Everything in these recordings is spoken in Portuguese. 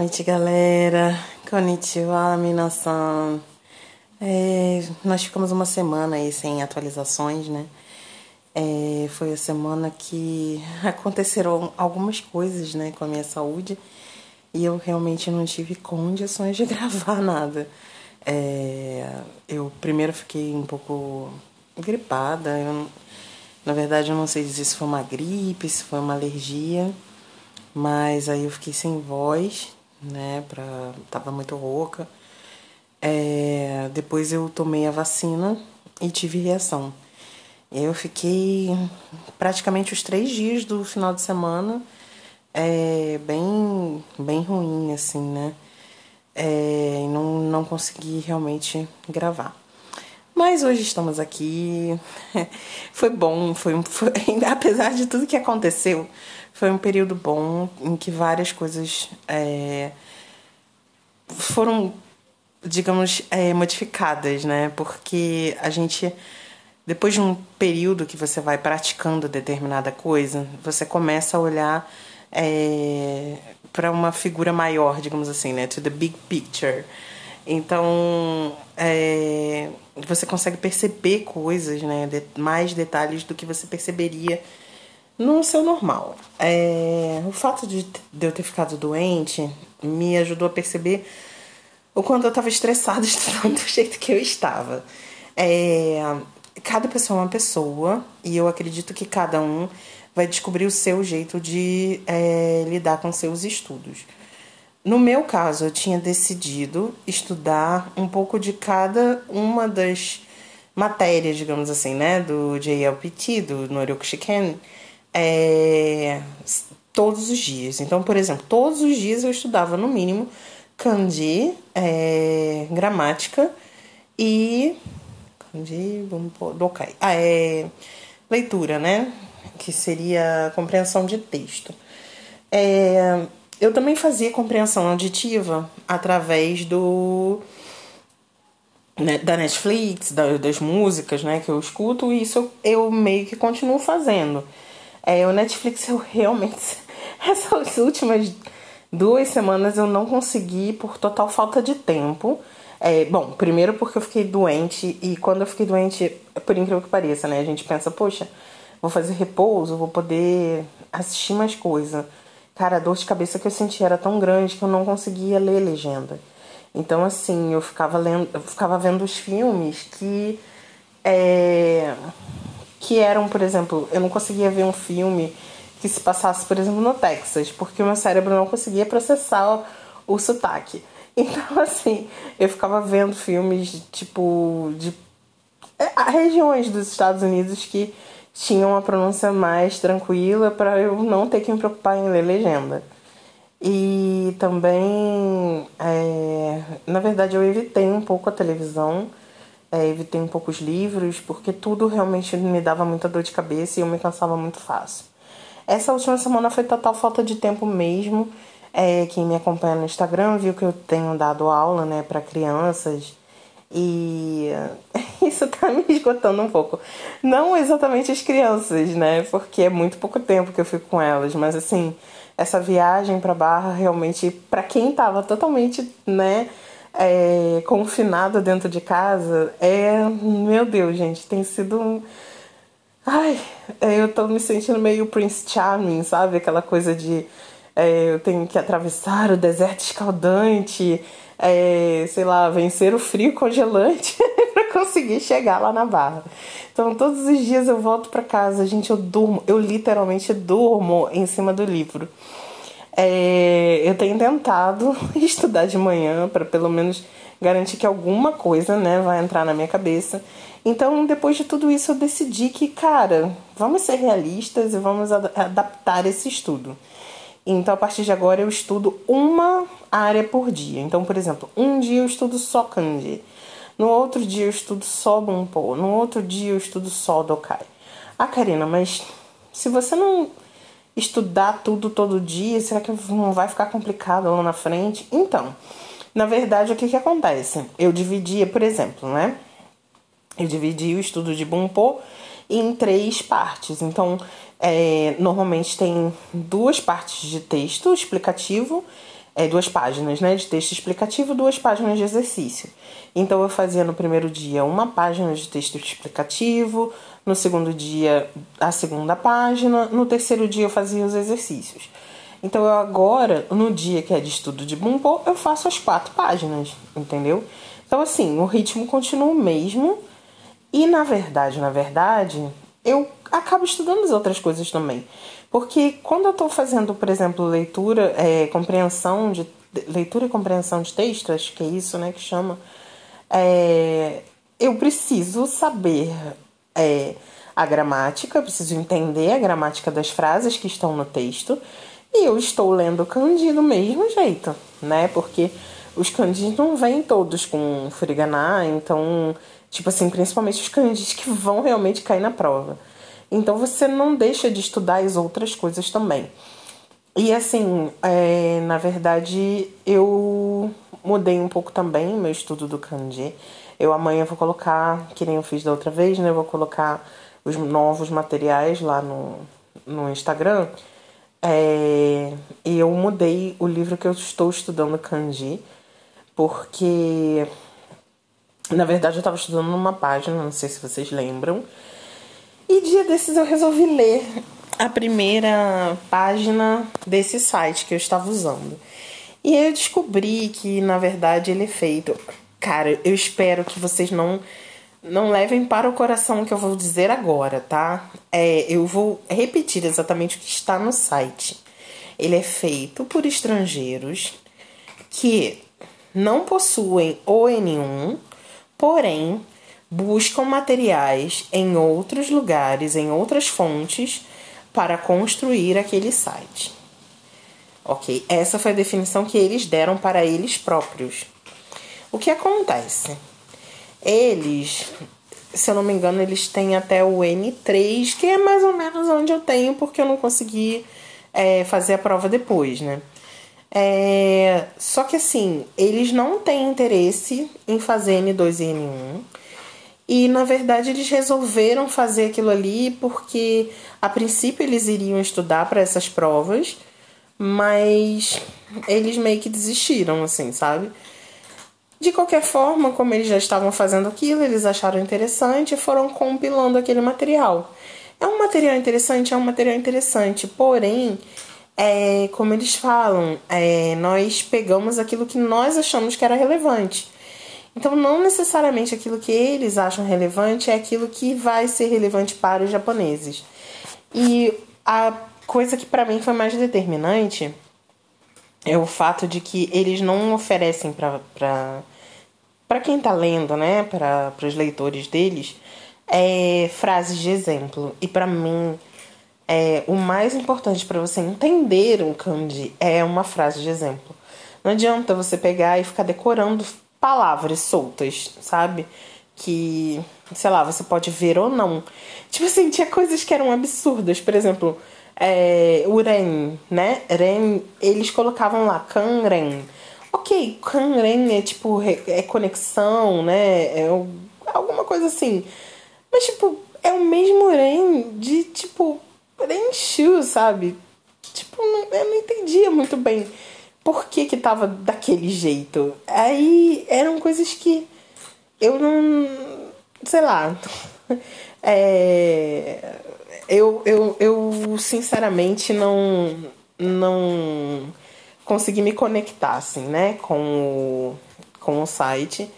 Noite, galera. Konnichiwa, minasan. É, nós ficamos uma semana aí sem atualizações, né? É, foi a semana que aconteceram algumas coisas, né, com a minha saúde e eu realmente não tive condições de gravar nada. É, eu primeiro fiquei um pouco gripada. Eu, na verdade, eu não sei dizer se foi uma gripe, se foi uma alergia. Mas aí eu fiquei sem voz, né? Pra, tava muito rouca. É, depois eu tomei a vacina e tive reação. Eu fiquei praticamente os três dias do final de semana é, bem, bem ruim, assim, né? É, não, não consegui realmente gravar. Mas hoje estamos aqui. foi bom, foi, foi apesar de tudo que aconteceu, foi um período bom em que várias coisas é, foram, digamos, é, modificadas, né? Porque a gente, depois de um período que você vai praticando determinada coisa, você começa a olhar é, para uma figura maior, digamos assim, né? To the big picture. Então, é, você consegue perceber coisas, né? De, mais detalhes do que você perceberia no seu normal. É, o fato de, de eu ter ficado doente me ajudou a perceber o quanto eu estava estressada estudando do jeito que eu estava. É, cada pessoa é uma pessoa e eu acredito que cada um vai descobrir o seu jeito de é, lidar com seus estudos. No meu caso, eu tinha decidido estudar um pouco de cada uma das matérias, digamos assim, né, do JLPT, do Noryoku Shiken, é, todos os dias. Então, por exemplo, todos os dias eu estudava no mínimo kanji, é, gramática e kanji, vamos pôr, dokai. Ah, é leitura, né? Que seria compreensão de texto. É, eu também fazia compreensão auditiva através do né, da Netflix, da, das músicas, né, que eu escuto, e isso eu meio que continuo fazendo. É, o Netflix eu realmente essas últimas duas semanas eu não consegui por total falta de tempo. É, bom, primeiro porque eu fiquei doente e quando eu fiquei doente, por incrível que pareça, né, a gente pensa, poxa, vou fazer repouso, vou poder assistir mais coisa. Cara, a dor de cabeça que eu senti era tão grande que eu não conseguia ler legenda. Então, assim, eu ficava lendo, eu ficava vendo os filmes que é, que eram, por exemplo, eu não conseguia ver um filme que se passasse, por exemplo, no Texas, porque o meu cérebro não conseguia processar o, o sotaque. Então, assim, eu ficava vendo filmes tipo de é, regiões dos Estados Unidos que tinham uma pronúncia mais tranquila para eu não ter que me preocupar em ler legenda. E também, é, na verdade, eu evitei um pouco a televisão, é, evitei um pouco os livros, porque tudo realmente me dava muita dor de cabeça e eu me cansava muito fácil. Essa última semana foi total falta de tempo mesmo. É, quem me acompanha no Instagram viu que eu tenho dado aula né, para crianças e isso tá me esgotando um pouco. Não exatamente as crianças, né? Porque é muito pouco tempo que eu fico com elas, mas assim, essa viagem para Barra realmente para quem tava totalmente, né, é, confinada dentro de casa, é, meu Deus, gente, tem sido um Ai, é, eu tô me sentindo meio Prince Charming, sabe? Aquela coisa de é, eu tenho que atravessar o deserto escaldante, é, sei lá, vencer o frio congelante para conseguir chegar lá na barra. Então, todos os dias eu volto para casa, gente, eu durmo, eu literalmente durmo em cima do livro. É, eu tenho tentado estudar de manhã para pelo menos garantir que alguma coisa, né, vai entrar na minha cabeça. Então, depois de tudo isso, eu decidi que, cara, vamos ser realistas e vamos adaptar esse estudo. Então, a partir de agora, eu estudo uma área por dia. Então, por exemplo, um dia eu estudo só kanji. No outro dia eu estudo só bunpo. No outro dia eu estudo só dokai. Ah, Karina, mas se você não estudar tudo todo dia, será que não vai ficar complicado lá na frente? Então, na verdade, o que que acontece? Eu dividia, por exemplo, né? Eu dividi o estudo de bunpo em três partes. Então, é, normalmente tem duas partes de texto explicativo, é, duas páginas né, de texto explicativo, duas páginas de exercício. Então eu fazia no primeiro dia uma página de texto explicativo, no segundo dia a segunda página, no terceiro dia eu fazia os exercícios. Então eu agora, no dia que é de estudo de Bumbo, eu faço as quatro páginas, entendeu? Então assim, o ritmo continua o mesmo e na verdade, na verdade, eu acabo estudando as outras coisas também. Porque quando eu estou fazendo, por exemplo, leitura, é, compreensão de leitura e compreensão de texto, acho que é isso, né, que chama, é, eu preciso saber é, a gramática, preciso entender a gramática das frases que estão no texto, e eu estou lendo kanji do mesmo jeito, né? Porque os kanjis não vêm todos com furigana, então, tipo assim, principalmente os kanjis que vão realmente cair na prova. Então você não deixa de estudar as outras coisas também. E assim, é, na verdade, eu mudei um pouco também meu estudo do kanji. Eu amanhã vou colocar, que nem eu fiz da outra vez, né? Eu vou colocar os novos materiais lá no, no Instagram. É, e eu mudei o livro que eu estou estudando kanji, porque na verdade eu estava estudando numa página, não sei se vocês lembram, e dia desses eu resolvi ler a primeira página desse site que eu estava usando. E eu descobri que, na verdade, ele é feito. Cara, eu espero que vocês não não levem para o coração o que eu vou dizer agora, tá? É, eu vou repetir exatamente o que está no site. Ele é feito por estrangeiros que não possuem ON1, porém buscam materiais em outros lugares, em outras fontes, para construir aquele site. Ok? Essa foi a definição que eles deram para eles próprios. O que acontece? Eles, se eu não me engano, eles têm até o N3, que é mais ou menos onde eu tenho, porque eu não consegui é, fazer a prova depois, né? É, só que assim, eles não têm interesse em fazer N2 e N1 e na verdade eles resolveram fazer aquilo ali porque a princípio eles iriam estudar para essas provas, mas eles meio que desistiram, assim, sabe? De qualquer forma, como eles já estavam fazendo aquilo, eles acharam interessante e foram compilando aquele material. É um material interessante, é um material interessante, porém, é, como eles falam, é, nós pegamos aquilo que nós achamos que era relevante. Então, não necessariamente aquilo que eles acham relevante é aquilo que vai ser relevante para os japoneses. E a coisa que para mim foi mais determinante é o fato de que eles não oferecem para para quem está lendo, né, para os leitores deles, é, frases de exemplo. E para mim, é, o mais importante para você entender um kanji é uma frase de exemplo. Não adianta você pegar e ficar decorando palavras soltas, sabe? Que, sei lá, você pode ver ou não. Tipo assim, tinha coisas que eram absurdas. Por exemplo, é, o Ren, né? Ren, eles colocavam lá Kanren. Ok, Kanren é tipo, é conexão, né? É alguma coisa assim. Mas, tipo, é o mesmo Ren de, tipo, Renshu, sabe? Tipo, eu não entendia muito bem por que que tava daquele jeito. Aí eram coisas que eu não. sei lá. É, eu, eu, eu sinceramente não. não consegui me conectar, assim, né, com o, com o site.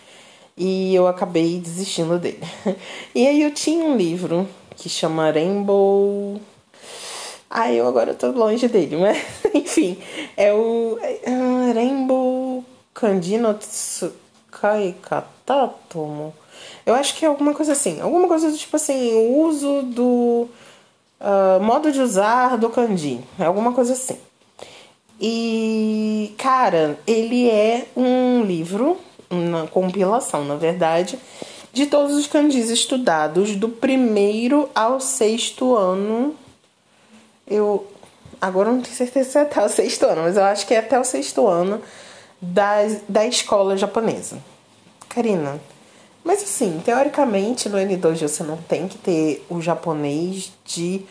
E eu acabei desistindo dele. E aí eu tinha um livro que chama Rainbow ah, eu agora tô longe dele, mas enfim, é o uh, Rainbow Kandino Tsukai Katatomo. Eu acho que é alguma coisa assim, alguma coisa do tipo assim, o uso do uh, modo de usar do kanji, é alguma coisa assim. E, cara, ele é um livro, uma compilação, na verdade, de todos os kanjis estudados do primeiro ao sexto ano eu agora não tenho certeza se é até o sexto ano, mas eu acho que é até o sexto ano da, da escola japonesa. Karina, mas assim, teoricamente no N2 você não tem que ter o japonês de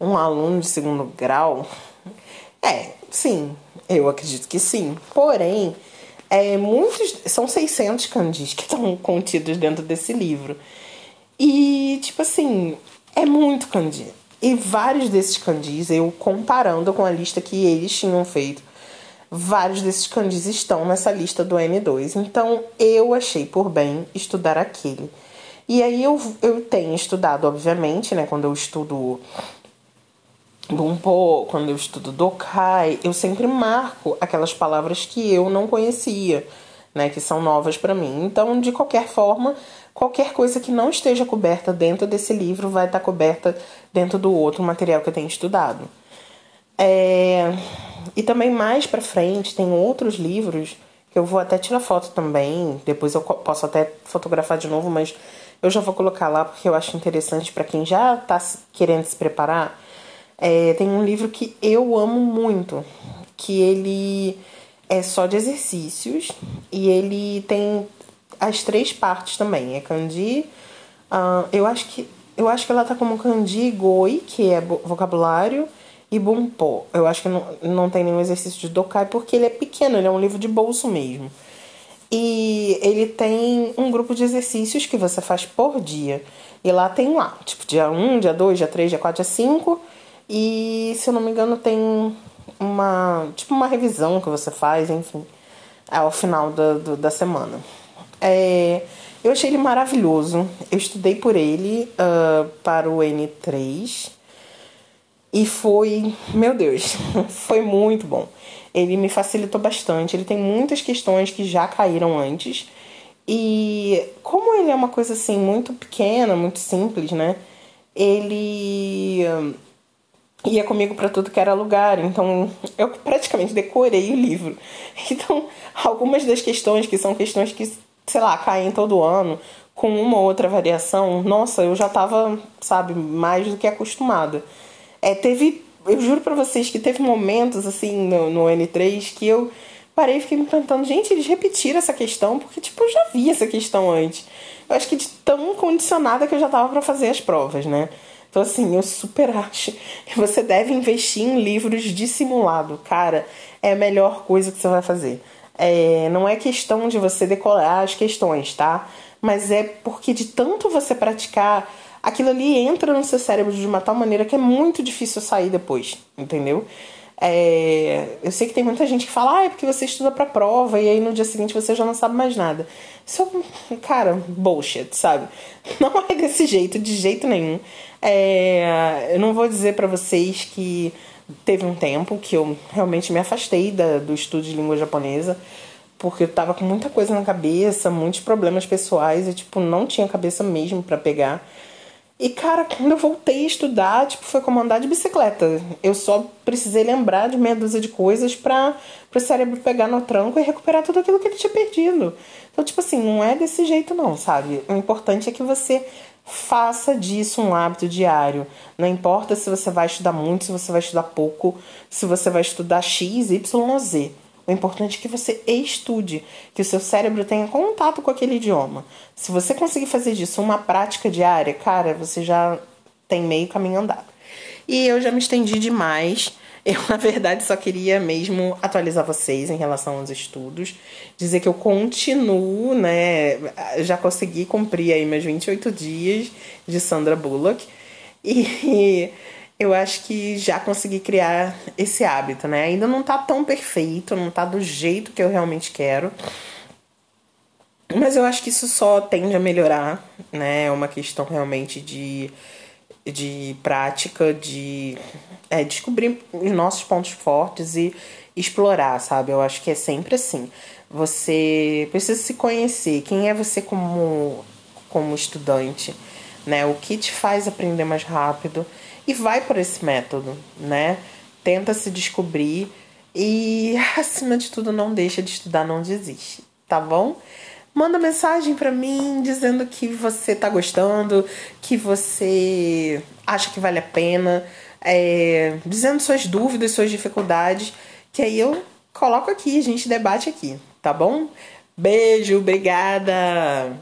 um aluno de segundo grau. É, sim, eu acredito que sim. Porém, é, muitos são 600 kanjis que estão contidos dentro desse livro. E, tipo assim, é muito kanji. E vários desses kanjis, eu comparando com a lista que eles tinham feito, vários desses kanjis estão nessa lista do N2. Então, eu achei por bem estudar aquele. E aí eu, eu tenho estudado, obviamente, né, quando eu estudo Bumpo, quando eu estudo Dokai, eu sempre marco aquelas palavras que eu não conhecia, né, que são novas para mim. Então, de qualquer forma, qualquer coisa que não esteja coberta dentro desse livro vai estar coberta dentro do outro material que eu tenho estudado. É... E também mais para frente tem outros livros que eu vou até tirar foto também, depois eu posso até fotografar de novo, mas eu já vou colocar lá porque eu acho interessante para quem já está querendo se preparar. É, tem um livro que eu amo muito, que ele é só de exercícios e ele tem as três partes também. É kanji, uh, eu acho que eu acho que ela tá como kanji goi, que é vocabulário, e bunpo. Eu acho que não, não tem nenhum exercício de dokai porque ele é pequeno, ele é um livro de bolso mesmo. E ele tem um grupo de exercícios que você faz por dia. E lá tem lá, tipo, dia 1, dia 2, dia 3, dia 4, dia 5. E se eu não me engano, tem uma. Tipo, uma revisão que você faz, enfim, ao final da, do, da semana. É, eu achei ele maravilhoso. Eu estudei por ele uh, para o N3 e foi, meu Deus, foi muito bom. Ele me facilitou bastante. Ele tem muitas questões que já caíram antes. E como ele é uma coisa assim muito pequena, muito simples, né? Ele ia comigo para tudo que era lugar, então eu praticamente decorei o livro. Então, algumas das questões que são questões que sei lá, caem todo ano com uma ou outra variação, nossa, eu já tava, sabe, mais do que acostumada. É, teve, eu juro para vocês que teve momentos assim no, no N3 que eu parei e fiquei me perguntando, gente, eles repetiram essa questão porque tipo eu já vi essa questão antes. Eu acho que de tão condicionada que eu já tava para fazer as provas, né? Então, assim, eu super acho que você deve investir em livros de simulado. Cara, é a melhor coisa que você vai fazer. É, não é questão de você decorar as questões, tá? Mas é porque de tanto você praticar, aquilo ali entra no seu cérebro de uma tal maneira que é muito difícil sair depois, entendeu? É, eu sei que tem muita gente que fala, ah, é porque você estuda pra prova e aí no dia seguinte você já não sabe mais nada. Isso é, cara, bullshit, sabe? Não é desse jeito, de jeito nenhum. É, eu não vou dizer para vocês que teve um tempo que eu realmente me afastei da, do estudo de língua japonesa, porque eu tava com muita coisa na cabeça, muitos problemas pessoais e, tipo, não tinha cabeça mesmo para pegar. E, cara, quando eu voltei a estudar, tipo, foi como andar de bicicleta. Eu só precisei lembrar de meia dúzia de coisas pra, o cérebro pegar no tranco e recuperar tudo aquilo que ele tinha perdido. Então, tipo assim, não é desse jeito não, sabe? O importante é que você Faça disso um hábito diário. Não importa se você vai estudar muito, se você vai estudar pouco, se você vai estudar X, Y ou Z. O importante é que você estude, que o seu cérebro tenha contato com aquele idioma. Se você conseguir fazer disso uma prática diária, cara, você já tem meio caminho andado. E eu já me estendi demais. Eu, na verdade, só queria mesmo atualizar vocês em relação aos estudos, dizer que eu continuo, né? Já consegui cumprir aí meus 28 dias de Sandra Bullock e eu acho que já consegui criar esse hábito, né? Ainda não tá tão perfeito, não tá do jeito que eu realmente quero. Mas eu acho que isso só tende a melhorar, né? É uma questão realmente de de prática, de é, descobrir os nossos pontos fortes e explorar, sabe? Eu acho que é sempre assim. Você precisa se conhecer. Quem é você como, como estudante? Né? O que te faz aprender mais rápido? E vai por esse método, né? Tenta se descobrir e, acima de tudo, não deixa de estudar, não desiste, tá bom? Manda mensagem para mim dizendo que você tá gostando, que você acha que vale a pena, é, dizendo suas dúvidas, suas dificuldades, que aí eu coloco aqui, a gente debate aqui, tá bom? Beijo, obrigada!